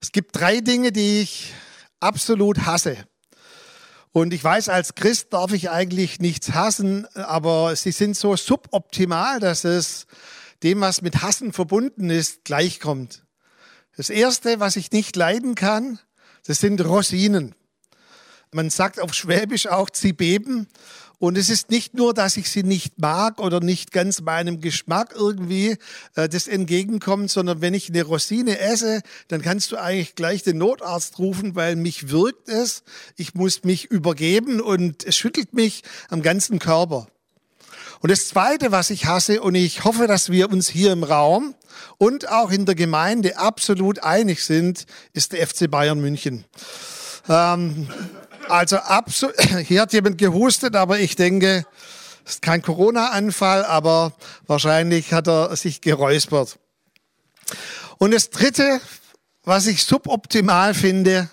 Es gibt drei Dinge, die ich absolut hasse. Und ich weiß, als Christ darf ich eigentlich nichts hassen, aber sie sind so suboptimal, dass es dem, was mit Hassen verbunden ist, gleichkommt. Das Erste, was ich nicht leiden kann, das sind Rosinen. Man sagt auf Schwäbisch auch Zibeben. Und es ist nicht nur, dass ich sie nicht mag oder nicht ganz meinem Geschmack irgendwie äh, das entgegenkommt, sondern wenn ich eine Rosine esse, dann kannst du eigentlich gleich den Notarzt rufen, weil mich wirkt es. Ich muss mich übergeben und es schüttelt mich am ganzen Körper. Und das Zweite, was ich hasse, und ich hoffe, dass wir uns hier im Raum und auch in der Gemeinde absolut einig sind, ist der FC Bayern München. Ähm, also absolut, hier hat jemand gehustet, aber ich denke, es ist kein Corona-Anfall, aber wahrscheinlich hat er sich geräuspert. Und das Dritte, was ich suboptimal finde,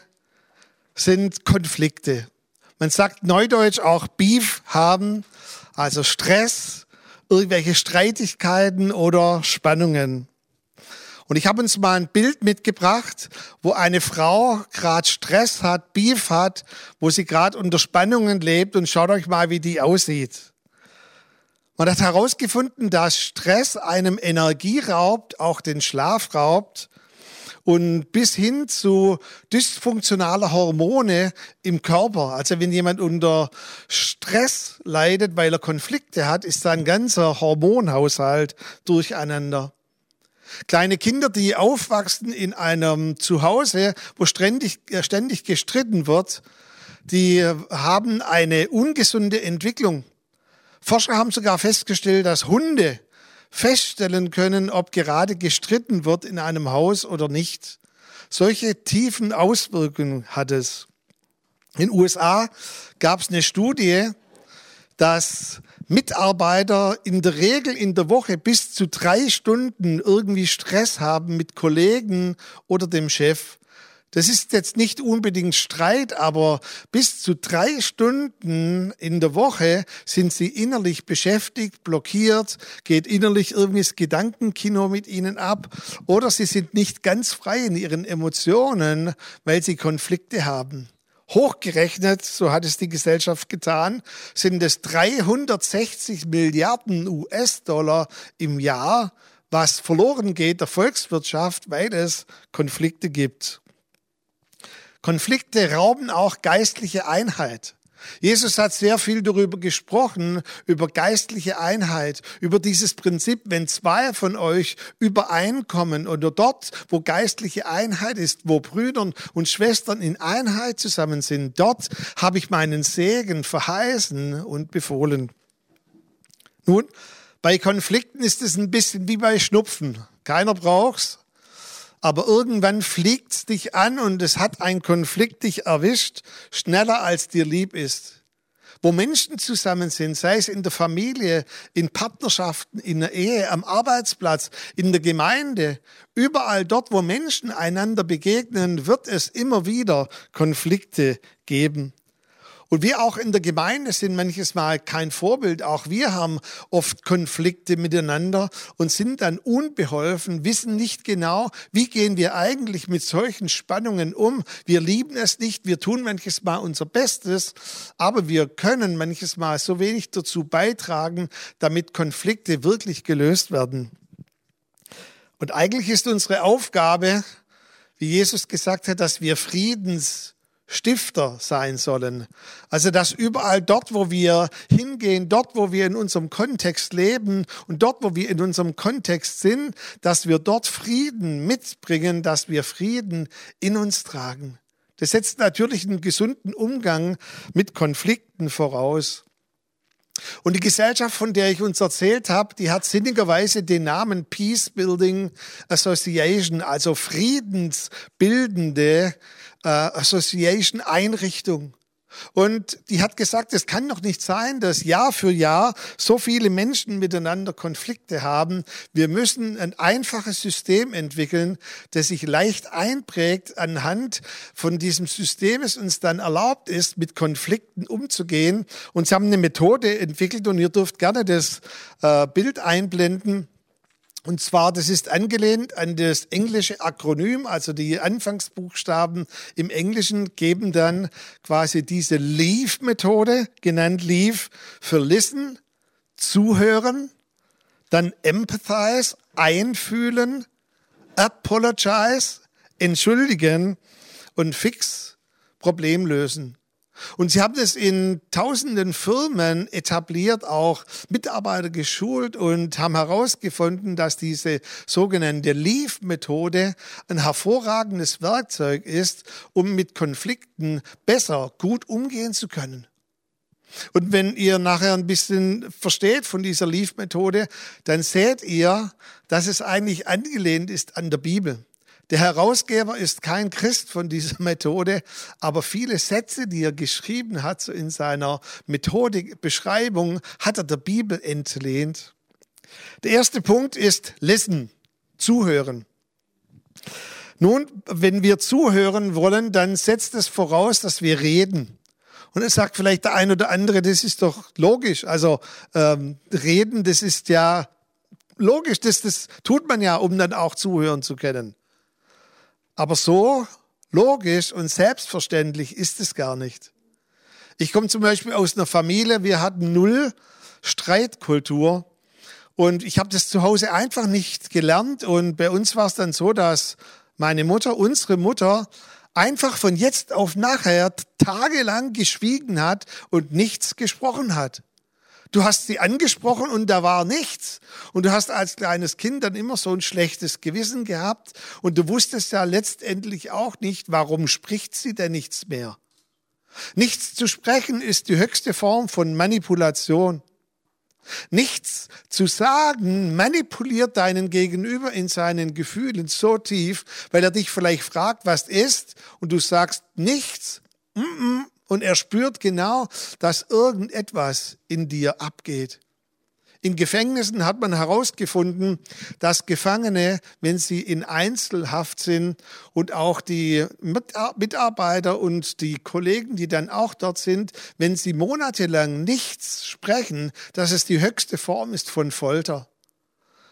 sind Konflikte. Man sagt neudeutsch auch Beef haben, also Stress, irgendwelche Streitigkeiten oder Spannungen. Und ich habe uns mal ein Bild mitgebracht, wo eine Frau gerade Stress hat, Beef hat, wo sie gerade unter Spannungen lebt und schaut euch mal, wie die aussieht. Man hat herausgefunden, dass Stress einem Energie raubt, auch den Schlaf raubt und bis hin zu dysfunktionaler Hormone im Körper. Also wenn jemand unter Stress leidet, weil er Konflikte hat, ist sein ganzer Hormonhaushalt durcheinander. Kleine Kinder, die aufwachsen in einem Zuhause, wo ständig, äh, ständig gestritten wird, die haben eine ungesunde Entwicklung. Forscher haben sogar festgestellt, dass Hunde feststellen können, ob gerade gestritten wird in einem Haus oder nicht. Solche tiefen Auswirkungen hat es. In den USA gab es eine Studie, dass Mitarbeiter in der Regel in der Woche bis zu drei Stunden irgendwie Stress haben mit Kollegen oder dem Chef. Das ist jetzt nicht unbedingt Streit, aber bis zu drei Stunden in der Woche sind sie innerlich beschäftigt, blockiert, geht innerlich irgendwie das Gedankenkino mit ihnen ab oder sie sind nicht ganz frei in ihren Emotionen, weil sie Konflikte haben. Hochgerechnet, so hat es die Gesellschaft getan, sind es 360 Milliarden US-Dollar im Jahr, was verloren geht der Volkswirtschaft, weil es Konflikte gibt. Konflikte rauben auch geistliche Einheit. Jesus hat sehr viel darüber gesprochen, über geistliche Einheit, über dieses Prinzip, wenn zwei von euch übereinkommen oder dort, wo geistliche Einheit ist, wo Brüder und Schwestern in Einheit zusammen sind, dort habe ich meinen Segen verheißen und befohlen. Nun, bei Konflikten ist es ein bisschen wie bei Schnupfen. Keiner braucht's, aber irgendwann fliegt's dich an und es hat ein Konflikt dich erwischt, schneller als dir lieb ist. Wo Menschen zusammen sind, sei es in der Familie, in Partnerschaften, in der Ehe, am Arbeitsplatz, in der Gemeinde, überall dort, wo Menschen einander begegnen, wird es immer wieder Konflikte geben. Und wir auch in der Gemeinde sind manches Mal kein Vorbild. Auch wir haben oft Konflikte miteinander und sind dann unbeholfen, wissen nicht genau, wie gehen wir eigentlich mit solchen Spannungen um. Wir lieben es nicht, wir tun manches Mal unser Bestes, aber wir können manches Mal so wenig dazu beitragen, damit Konflikte wirklich gelöst werden. Und eigentlich ist unsere Aufgabe, wie Jesus gesagt hat, dass wir Friedens Stifter sein sollen. Also dass überall dort, wo wir hingehen, dort, wo wir in unserem Kontext leben und dort, wo wir in unserem Kontext sind, dass wir dort Frieden mitbringen, dass wir Frieden in uns tragen. Das setzt natürlich einen gesunden Umgang mit Konflikten voraus. Und die Gesellschaft, von der ich uns erzählt habe, die hat sinnigerweise den Namen Peace Building Association, also friedensbildende äh, Association Einrichtung. Und die hat gesagt, es kann doch nicht sein, dass Jahr für Jahr so viele Menschen miteinander Konflikte haben. Wir müssen ein einfaches System entwickeln, das sich leicht einprägt anhand von diesem System, es uns dann erlaubt ist, mit Konflikten umzugehen. Und sie haben eine Methode entwickelt und ihr dürft gerne das äh, Bild einblenden Und zwar, das ist angelehnt an das englische Akronym, also die Anfangsbuchstaben im Englischen geben dann quasi diese Leave-Methode, genannt Leave, für Listen, Zuhören, dann Empathize, Einfühlen, Apologize, Entschuldigen und Fix, Problem lösen. Und sie haben das in tausenden Firmen etabliert, auch Mitarbeiter geschult und haben herausgefunden, dass diese sogenannte Leave-Methode ein hervorragendes Werkzeug ist, um mit Konflikten besser, gut umgehen zu können. Und wenn ihr nachher ein bisschen versteht von dieser Leave-Methode, dann seht ihr, dass es eigentlich angelehnt ist an der Bibel. Der Herausgeber ist kein Christ von dieser Methode, aber viele Sätze, die er geschrieben hat, so in seiner Methodikbeschreibung, hat er der Bibel entlehnt. Der erste Punkt ist Listen, zuhören. Nun, wenn wir zuhören wollen, dann setzt es voraus, dass wir reden. Und es sagt vielleicht der ein oder andere, das ist doch logisch. Also ähm, reden, das ist ja logisch, das, das tut man ja, um dann auch zuhören zu können. Aber so logisch und selbstverständlich ist es gar nicht. Ich komme zum Beispiel aus einer Familie, wir hatten null Streitkultur. Und ich habe das zu Hause einfach nicht gelernt. Und bei uns war es dann so, dass meine Mutter, unsere Mutter, einfach von jetzt auf nachher tagelang geschwiegen hat und nichts gesprochen hat. Du hast sie angesprochen und da war nichts. Und du hast als kleines Kind dann immer so ein schlechtes Gewissen gehabt und du wusstest ja letztendlich auch nicht, warum spricht sie denn nichts mehr. Nichts zu sprechen ist die höchste Form von Manipulation. Nichts zu sagen manipuliert deinen Gegenüber in seinen Gefühlen so tief, weil er dich vielleicht fragt, was ist, und du sagst nichts. Mm -mm, und er spürt genau, dass irgendetwas in dir abgeht. In Gefängnissen hat man herausgefunden, dass Gefangene, wenn sie in Einzelhaft sind und auch die Mitarbeiter und die Kollegen, die dann auch dort sind, wenn sie monatelang nichts sprechen, dass es die höchste Form ist von Folter.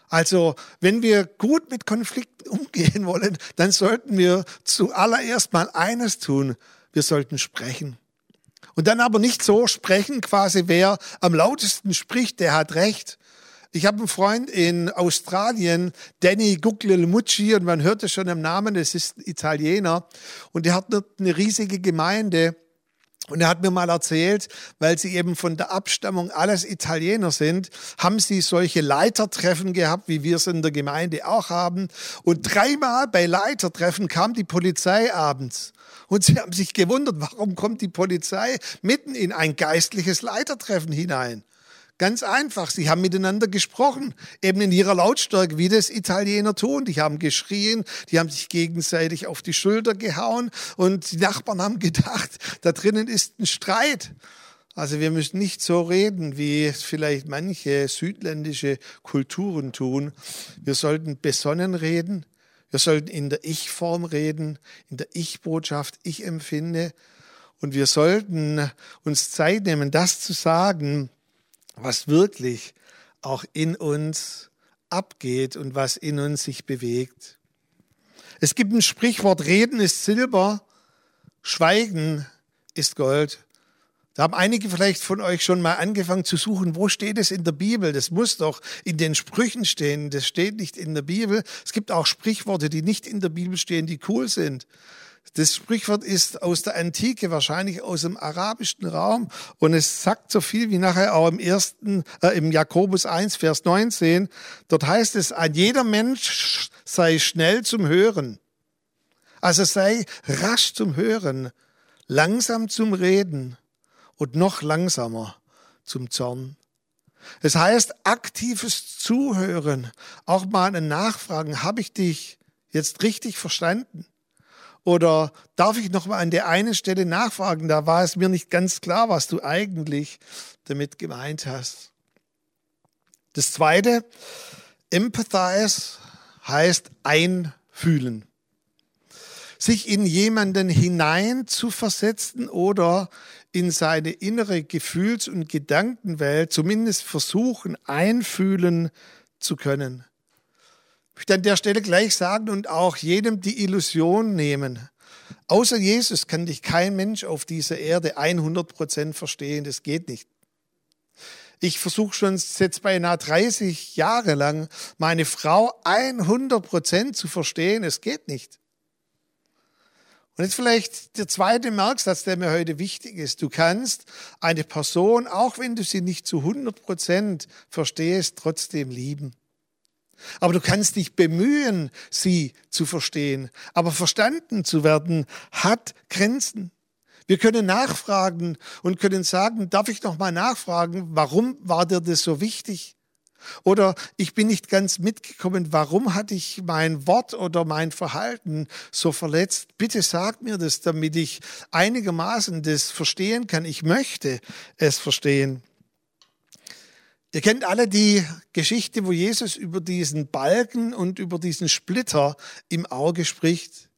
Also, wenn wir gut mit Konflikten umgehen wollen, dann sollten wir zuallererst mal eines tun. Wir sollten sprechen. Und dann aber nicht so sprechen, quasi wer am lautesten spricht, der hat recht. Ich habe einen Freund in Australien, Danny Guglielmucci, und man hört es schon im Namen, es ist ein Italiener, und der hat eine riesige Gemeinde. Und er hat mir mal erzählt, weil sie eben von der Abstammung alles Italiener sind, haben sie solche Leitertreffen gehabt, wie wir es in der Gemeinde auch haben. Und dreimal bei Leitertreffen kam die Polizei abends. Und sie haben sich gewundert, warum kommt die Polizei mitten in ein geistliches Leitertreffen hinein? Ganz einfach, sie haben miteinander gesprochen, eben in ihrer Lautstärke, wie das Italiener tun. Die haben geschrien, die haben sich gegenseitig auf die Schulter gehauen und die Nachbarn haben gedacht, da drinnen ist ein Streit. Also wir müssen nicht so reden, wie es vielleicht manche südländische Kulturen tun. Wir sollten besonnen reden, wir sollten in der Ich-Form reden, in der Ich-Botschaft, ich empfinde. Und wir sollten uns Zeit nehmen, das zu sagen, was wirklich auch in uns abgeht und was in uns sich bewegt. Es gibt ein Sprichwort, Reden ist Silber, Schweigen ist Gold. Da haben einige vielleicht von euch schon mal angefangen zu suchen, wo steht es in der Bibel? Das muss doch in den Sprüchen stehen. Das steht nicht in der Bibel. Es gibt auch Sprichworte, die nicht in der Bibel stehen, die cool sind. Das Sprichwort ist aus der Antike, wahrscheinlich aus dem arabischen Raum. Und es sagt so viel wie nachher auch im ersten, äh, im Jakobus 1, Vers 19. Dort heißt es, ein jeder Mensch sei schnell zum Hören. Also sei rasch zum Hören, langsam zum Reden und noch langsamer zum Zorn. Es heißt aktives Zuhören, auch mal ein Nachfragen, habe ich dich jetzt richtig verstanden? Oder darf ich noch mal an der einen Stelle nachfragen? Da war es mir nicht ganz klar, was du eigentlich damit gemeint hast. Das zweite, empathize heißt einfühlen sich in jemanden hinein zu versetzen oder in seine innere Gefühls- und Gedankenwelt zumindest versuchen, einfühlen zu können. Ich möchte an der Stelle gleich sagen und auch jedem die Illusion nehmen. Außer Jesus kann dich kein Mensch auf dieser Erde 100 Prozent verstehen. Das geht nicht. Ich versuche schon jetzt beinahe 30 Jahre lang, meine Frau 100 Prozent zu verstehen. Es geht nicht. Und jetzt vielleicht der zweite Merksatz, der mir heute wichtig ist. Du kannst eine Person, auch wenn du sie nicht zu 100 Prozent verstehst, trotzdem lieben. Aber du kannst dich bemühen, sie zu verstehen. Aber verstanden zu werden hat Grenzen. Wir können nachfragen und können sagen, darf ich noch mal nachfragen, warum war dir das so wichtig? Oder ich bin nicht ganz mitgekommen, warum hatte ich mein Wort oder mein Verhalten so verletzt? Bitte sag mir das, damit ich einigermaßen das verstehen kann. Ich möchte es verstehen. Ihr kennt alle die Geschichte, wo Jesus über diesen Balken und über diesen Splitter im Auge spricht.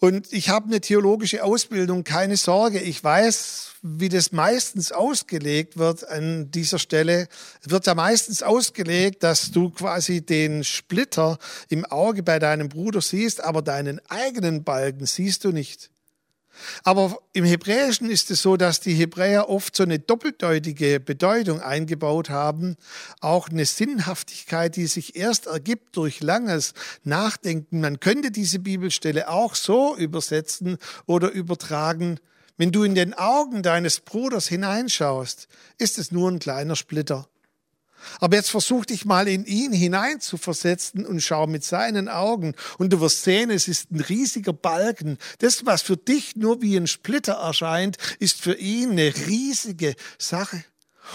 Und ich habe eine theologische Ausbildung, keine Sorge. Ich weiß, wie das meistens ausgelegt wird an dieser Stelle. Es wird ja meistens ausgelegt, dass du quasi den Splitter im Auge bei deinem Bruder siehst, aber deinen eigenen Balken siehst du nicht. Aber im Hebräischen ist es so, dass die Hebräer oft so eine doppeldeutige Bedeutung eingebaut haben, auch eine Sinnhaftigkeit, die sich erst ergibt durch langes Nachdenken. Man könnte diese Bibelstelle auch so übersetzen oder übertragen. Wenn du in den Augen deines Bruders hineinschaust, ist es nur ein kleiner Splitter. Aber jetzt versuch dich mal in ihn hineinzuversetzen und schau mit seinen Augen. Und du wirst sehen, es ist ein riesiger Balken. Das, was für dich nur wie ein Splitter erscheint, ist für ihn eine riesige Sache.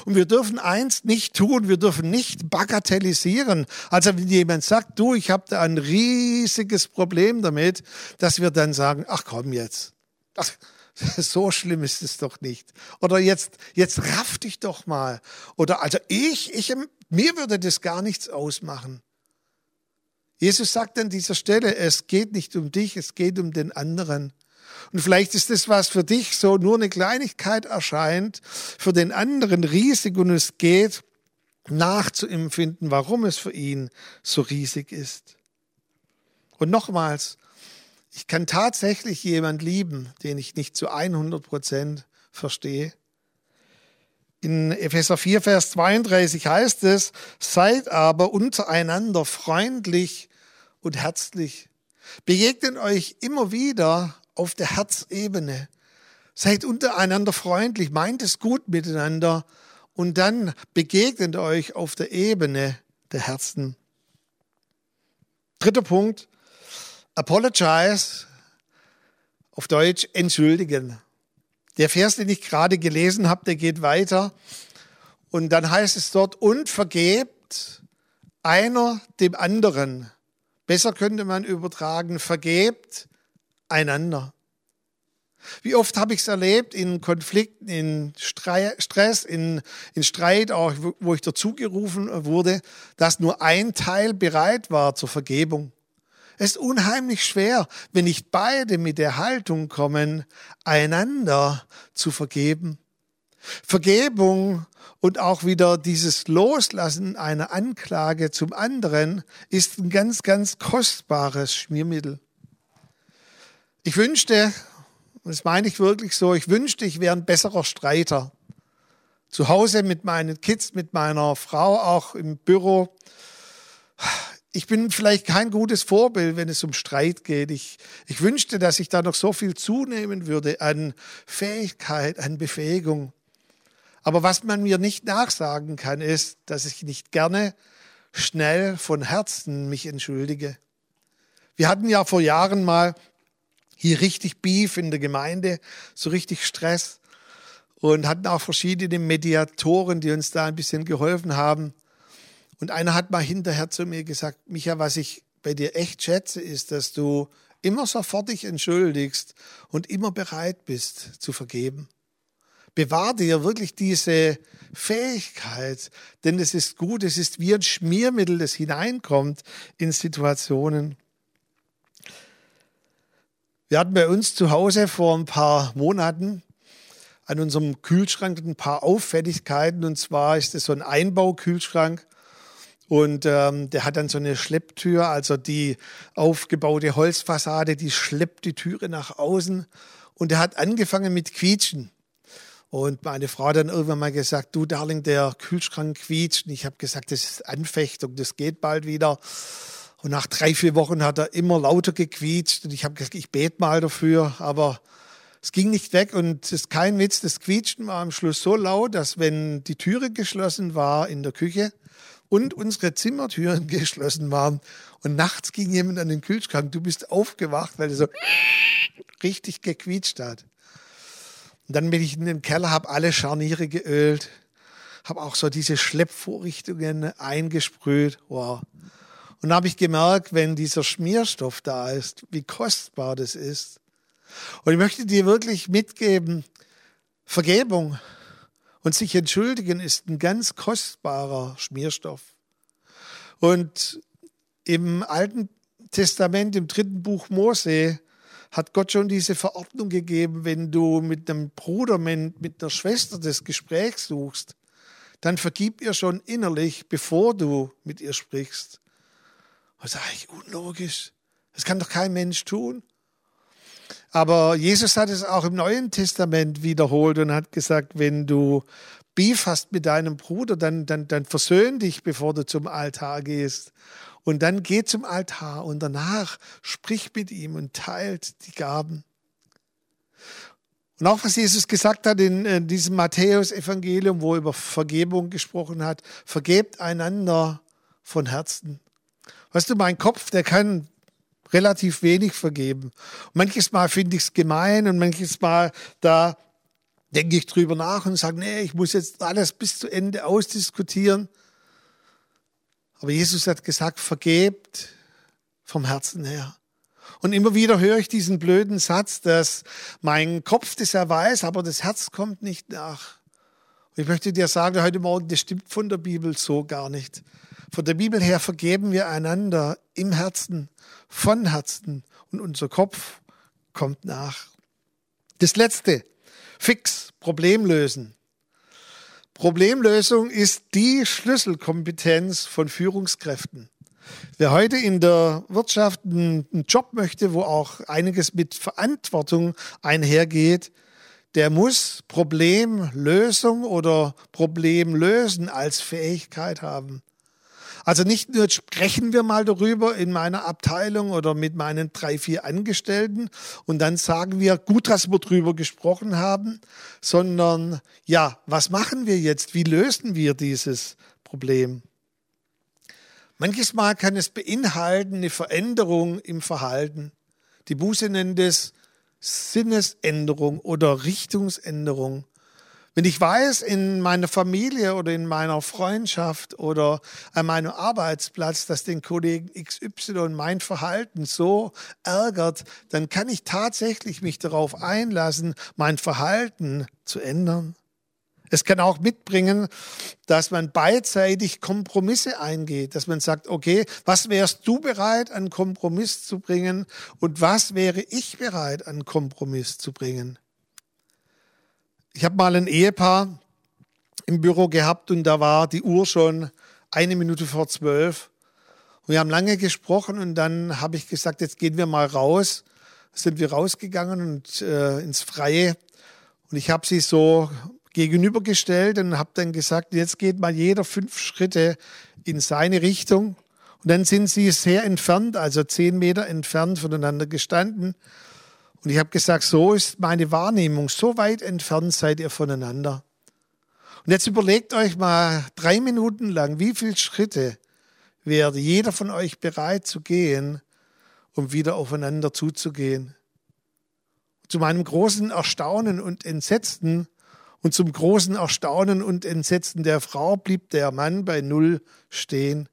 Und wir dürfen eins nicht tun, wir dürfen nicht bagatellisieren. Also wenn jemand sagt, du, ich habe da ein riesiges Problem damit, dass wir dann sagen, ach komm jetzt. Ach, so schlimm ist es doch nicht. Oder jetzt, jetzt raff dich doch mal. Oder also ich, ich, mir würde das gar nichts ausmachen. Jesus sagt an dieser Stelle, es geht nicht um dich, es geht um den anderen. Und vielleicht ist das, was für dich so nur eine Kleinigkeit erscheint, für den anderen riesig und es geht nachzuempfinden, warum es für ihn so riesig ist. Und nochmals, ich kann tatsächlich jemand lieben, den ich nicht zu 100 Prozent verstehe. In Epheser 4, Vers 32 heißt es, seid aber untereinander freundlich und herzlich. Begegnet euch immer wieder auf der Herzebene. Seid untereinander freundlich, meint es gut miteinander und dann begegnet euch auf der Ebene der Herzen. Dritter Punkt, Apologize, auf Deutsch entschuldigen. Der Vers, den ich gerade gelesen habe, der geht weiter. Und dann heißt es dort, und vergebt einer dem anderen. Besser könnte man übertragen, vergebt einander. Wie oft habe ich es erlebt in Konflikten, in Stress, in, in Streit, auch wo ich dazugerufen wurde, dass nur ein Teil bereit war zur Vergebung. Es ist unheimlich schwer, wenn nicht beide mit der Haltung kommen, einander zu vergeben. Vergebung und auch wieder dieses Loslassen einer Anklage zum anderen ist ein ganz, ganz kostbares Schmiermittel. Ich wünschte, das meine ich wirklich so, ich wünschte, ich wäre ein besserer Streiter. Zu Hause mit meinen Kids, mit meiner Frau, auch im Büro ich bin vielleicht kein gutes Vorbild, wenn es um Streit geht. Ich, ich wünschte, dass ich da noch so viel zunehmen würde an Fähigkeit, an Befähigung. Aber was man mir nicht nachsagen kann, ist, dass ich nicht gerne schnell von Herzen mich entschuldige. Wir hatten ja vor Jahren mal hier richtig Beef in der Gemeinde, so richtig Stress und hatten auch verschiedene Mediatoren, die uns da ein bisschen geholfen haben. Und einer hat mal hinterher zu mir gesagt, Micha, was ich bei dir echt schätze, ist, dass du immer sofort dich entschuldigst und immer bereit bist zu vergeben. Bewahr dir wirklich diese Fähigkeit, denn es ist gut, es ist wie ein Schmiermittel, das hineinkommt in Situationen. Wir hatten bei uns zu Hause vor ein paar Monaten an unserem Kühlschrank ein paar Auffälligkeiten. Und zwar ist es so ein Einbaukühlschrank Und ähm, der hat dann so eine Schlepptür, also die aufgebaute Holzfassade, die schleppt die Türe nach außen. Und er hat angefangen mit Quietschen. Und meine Frau hat dann irgendwann mal gesagt, du Darling, der Kühlschrank quietscht. Und ich habe gesagt, das ist Anfechtung, das geht bald wieder. Und nach drei, vier Wochen hat er immer lauter gequietscht. Und ich habe gesagt, ich bete mal dafür. Aber es ging nicht weg. Und es ist kein Witz, das Quietschen war am Schluss so laut, dass wenn die Türe geschlossen war in der Küche und unsere Zimmertüren geschlossen waren und nachts ging jemand an den Kühlschrank, du bist aufgewacht, weil er so richtig gequietscht hat. Und dann bin ich in den Keller, habe alle Scharniere geölt, habe auch so diese Schleppvorrichtungen eingesprüht. Wow. Und habe ich gemerkt, wenn dieser Schmierstoff da ist, wie kostbar das ist. Und ich möchte dir wirklich mitgeben, Vergebung und sich entschuldigen ist ein ganz kostbarer Schmierstoff. Und im Alten Testament, im dritten Buch Mose, hat Gott schon diese Verordnung gegeben, wenn du mit einem Bruder, mit einer Schwester das Gespräch suchst, dann vergib ihr schon innerlich, bevor du mit ihr sprichst. Das ist eigentlich unlogisch. Das kann doch kein Mensch tun. Aber Jesus hat es auch im Neuen Testament wiederholt und hat gesagt, wenn du Beef hast mit deinem Bruder, dann, dann, dann versöhn dich, bevor du zum Altar gehst. Und dann geh zum Altar und danach sprich mit ihm und teilt die Gaben. Und auch was Jesus gesagt hat in, in diesem Matthäus-Evangelium, wo er über Vergebung gesprochen hat, vergebt einander von Herzen. Weißt du, mein Kopf, der kann relativ wenig vergeben. Manches Mal finde ich es gemein und manches Mal da denke ich drüber nach und sage, nee, ich muss jetzt alles bis zu Ende ausdiskutieren. Aber Jesus hat gesagt, vergebt vom Herzen her. Und immer wieder höre ich diesen blöden Satz, dass mein Kopf das ja weiß, aber das Herz kommt nicht nach. Ich möchte dir sagen, heute Morgen, das stimmt von der Bibel so gar nicht. Von der Bibel her vergeben wir einander im Herzen, von Herzen und unser Kopf kommt nach. Das letzte, fix, Problem lösen. Problemlösung ist die Schlüsselkompetenz von Führungskräften. Wer heute in der Wirtschaft einen Job möchte, wo auch einiges mit Verantwortung einhergeht, der muss Problemlösung oder Problemlösen als Fähigkeit haben. Also nicht nur sprechen wir mal darüber in meiner Abteilung oder mit meinen drei, vier Angestellten und dann sagen wir, gut, dass wir darüber gesprochen haben, sondern ja, was machen wir jetzt? Wie lösen wir dieses Problem? Manches Mal kann es beinhalten eine Veränderung im Verhalten. Die Buße nennt es Sinnesänderung oder Richtungsänderung. Wenn ich weiß, in meiner Familie oder in meiner Freundschaft oder an meinem Arbeitsplatz, dass den Kollegen XY mein Verhalten so ärgert, dann kann ich tatsächlich mich darauf einlassen, mein Verhalten zu ändern. Es kann auch mitbringen, dass man beidseitig Kompromisse eingeht, dass man sagt, okay, was wärst du bereit, an Kompromiss zu bringen und was wäre ich bereit, an Kompromiss zu bringen? Ich habe mal ein Ehepaar im Büro gehabt und da war die Uhr schon eine Minute vor zwölf. Und wir haben lange gesprochen und dann habe ich gesagt, jetzt gehen wir mal raus. Sind wir rausgegangen und äh, ins Freie. Und ich habe sie so gegenübergestellt und habe dann gesagt, jetzt geht mal jeder fünf Schritte in seine Richtung. Und dann sind sie sehr entfernt, also zehn Meter entfernt voneinander gestanden. Und ich habe gesagt, so ist meine Wahrnehmung, so weit entfernt seid ihr voneinander. Und jetzt überlegt euch mal drei Minuten lang, wie viele Schritte wäre jeder von euch bereit zu gehen, um wieder aufeinander zuzugehen. Zu meinem großen Erstaunen und Entsetzen und zum großen Erstaunen und Entsetzen der Frau blieb der Mann bei Null stehen,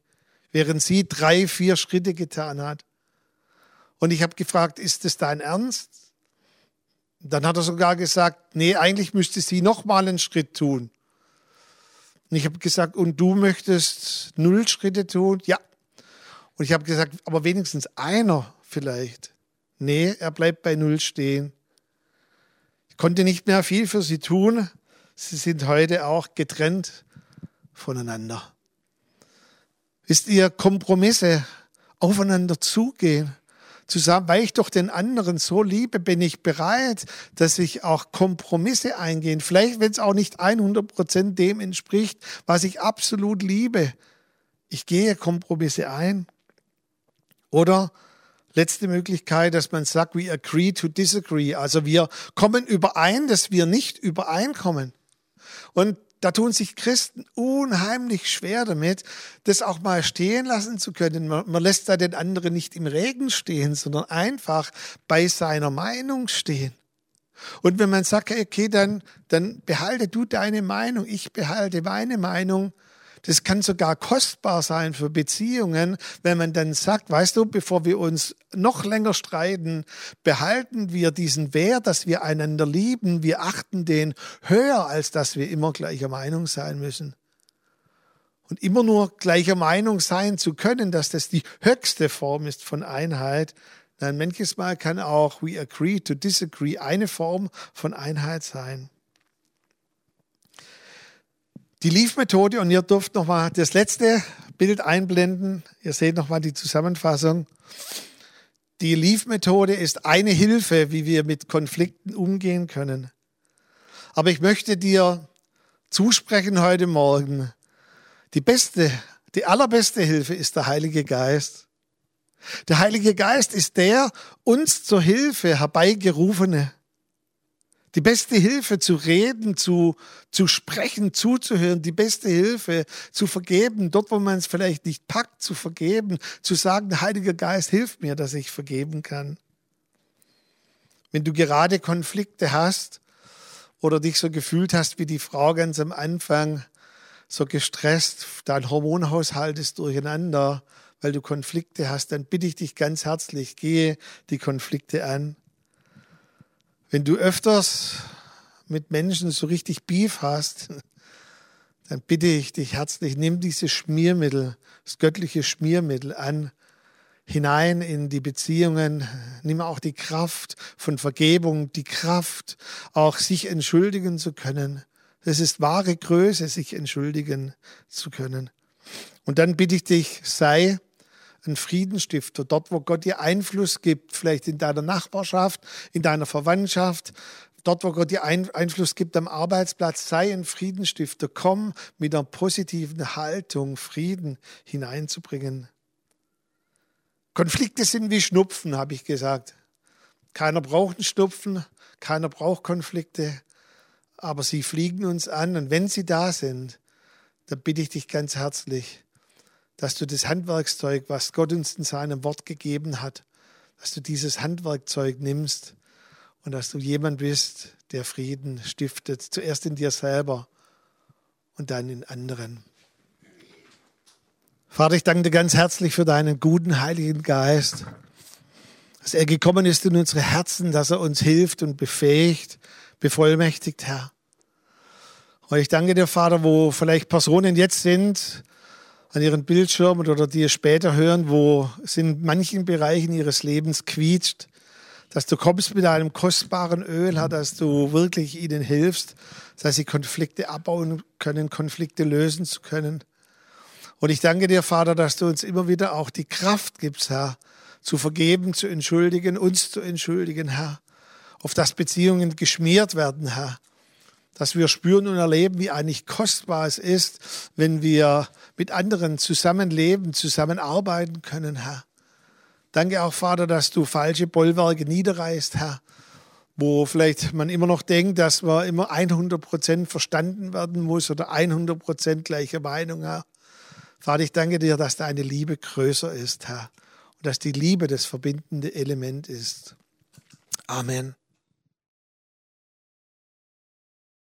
während sie drei, vier Schritte getan hat. Und ich habe gefragt, ist es dein Ernst? Dann hat er sogar gesagt, nee, eigentlich müsste sie noch mal einen Schritt tun. Und ich habe gesagt, und du möchtest null Schritte tun? Ja. Und ich habe gesagt, aber wenigstens einer vielleicht. Nee, er bleibt bei null stehen. Ich konnte nicht mehr viel für sie tun. Sie sind heute auch getrennt voneinander. Wisst ihr, Kompromisse aufeinander zugehen, zusammen, weil ich doch den anderen so liebe, bin ich bereit, dass ich auch Kompromisse eingehen. Vielleicht, wenn es auch nicht 100 Prozent dem entspricht, was ich absolut liebe. Ich gehe Kompromisse ein. Oder letzte Möglichkeit, dass man sagt, we agree to disagree. Also wir kommen überein, dass wir nicht übereinkommen. Und da tun sich Christen unheimlich schwer damit, das auch mal stehen lassen zu können. Man, man lässt da den anderen nicht im Regen stehen, sondern einfach bei seiner Meinung stehen. Und wenn man sagt, okay, dann, dann behalte du deine Meinung, ich behalte meine Meinung, das kann sogar kostbar sein für Beziehungen, wenn man dann sagt, weißt du, bevor wir uns noch länger streiten, behalten wir diesen Wert, dass wir einander lieben, wir achten den höher, als dass wir immer gleicher Meinung sein müssen. Und immer nur gleicher Meinung sein zu können, dass das die höchste Form ist von Einheit, dann manches Mal kann auch we agree to disagree eine Form von Einheit sein. Die Leaf-Methode, und ihr dürft nochmal das letzte Bild einblenden. Ihr seht nochmal die Zusammenfassung. Die Leaf-Methode ist eine Hilfe, wie wir mit Konflikten umgehen können. Aber ich möchte dir zusprechen heute Morgen, die beste, die allerbeste Hilfe ist der Heilige Geist. Der Heilige Geist ist der uns zur Hilfe herbeigerufene. Die beste Hilfe zu reden, zu, zu sprechen, zuzuhören, die beste Hilfe zu vergeben, dort wo man es vielleicht nicht packt, zu vergeben, zu sagen, Heiliger Geist, hilf mir, dass ich vergeben kann. Wenn du gerade Konflikte hast oder dich so gefühlt hast wie die Frau ganz am Anfang, so gestresst, dein Hormonhaushalt ist durcheinander, weil du Konflikte hast, dann bitte ich dich ganz herzlich, gehe die Konflikte an. Wenn du öfters mit Menschen so richtig Beef hast, dann bitte ich dich herzlich, nimm dieses Schmiermittel, das göttliche Schmiermittel an, hinein in die Beziehungen. Nimm auch die Kraft von Vergebung, die Kraft, auch sich entschuldigen zu können. Das ist wahre Größe, sich entschuldigen zu können. Und dann bitte ich dich, sei ein Friedensstifter, dort, wo Gott dir Einfluss gibt, vielleicht in deiner Nachbarschaft, in deiner Verwandtschaft, dort, wo Gott dir Einfluss gibt am Arbeitsplatz, sei ein Friedensstifter. Komm mit einer positiven Haltung, Frieden hineinzubringen. Konflikte sind wie Schnupfen, habe ich gesagt. Keiner braucht einen Schnupfen, keiner braucht Konflikte, aber sie fliegen uns an und wenn sie da sind, dann bitte ich dich ganz herzlich, dass du das Handwerkszeug, was Gott uns in seinem Wort gegeben hat, dass du dieses Handwerkzeug nimmst und dass du jemand bist, der Frieden stiftet, zuerst in dir selber und dann in anderen. Vater, ich danke dir ganz herzlich für deinen guten Heiligen Geist, dass er gekommen ist in unsere Herzen, dass er uns hilft und befähigt, bevollmächtigt, Herr. Und ich danke dir, Vater, wo vielleicht Personen jetzt sind, an ihren Bildschirmen oder die später hören, wo es in manchen Bereichen ihres Lebens quietscht, dass du kommst mit einem kostbaren Öl, dass du wirklich ihnen hilfst, dass sie Konflikte abbauen können, Konflikte lösen zu können. Und ich danke dir, Vater, dass du uns immer wieder auch die Kraft gibst, Herr, zu vergeben, zu entschuldigen, uns zu entschuldigen, Herr, auf dass Beziehungen geschmiert werden, Herr, dass wir spüren und erleben, wie eigentlich kostbar es ist, wenn wir mit anderen zusammenleben, zusammenarbeiten können, Herr. Danke auch, Vater, dass du falsche Bollwerke niederreißt, Herr, wo vielleicht man immer noch denkt, dass man immer 100 Prozent verstanden werden muss oder 100 Prozent gleicher Meinung, Herr. Vater, ich danke dir, dass deine Liebe größer ist, Herr, und dass die Liebe das verbindende Element ist. Amen.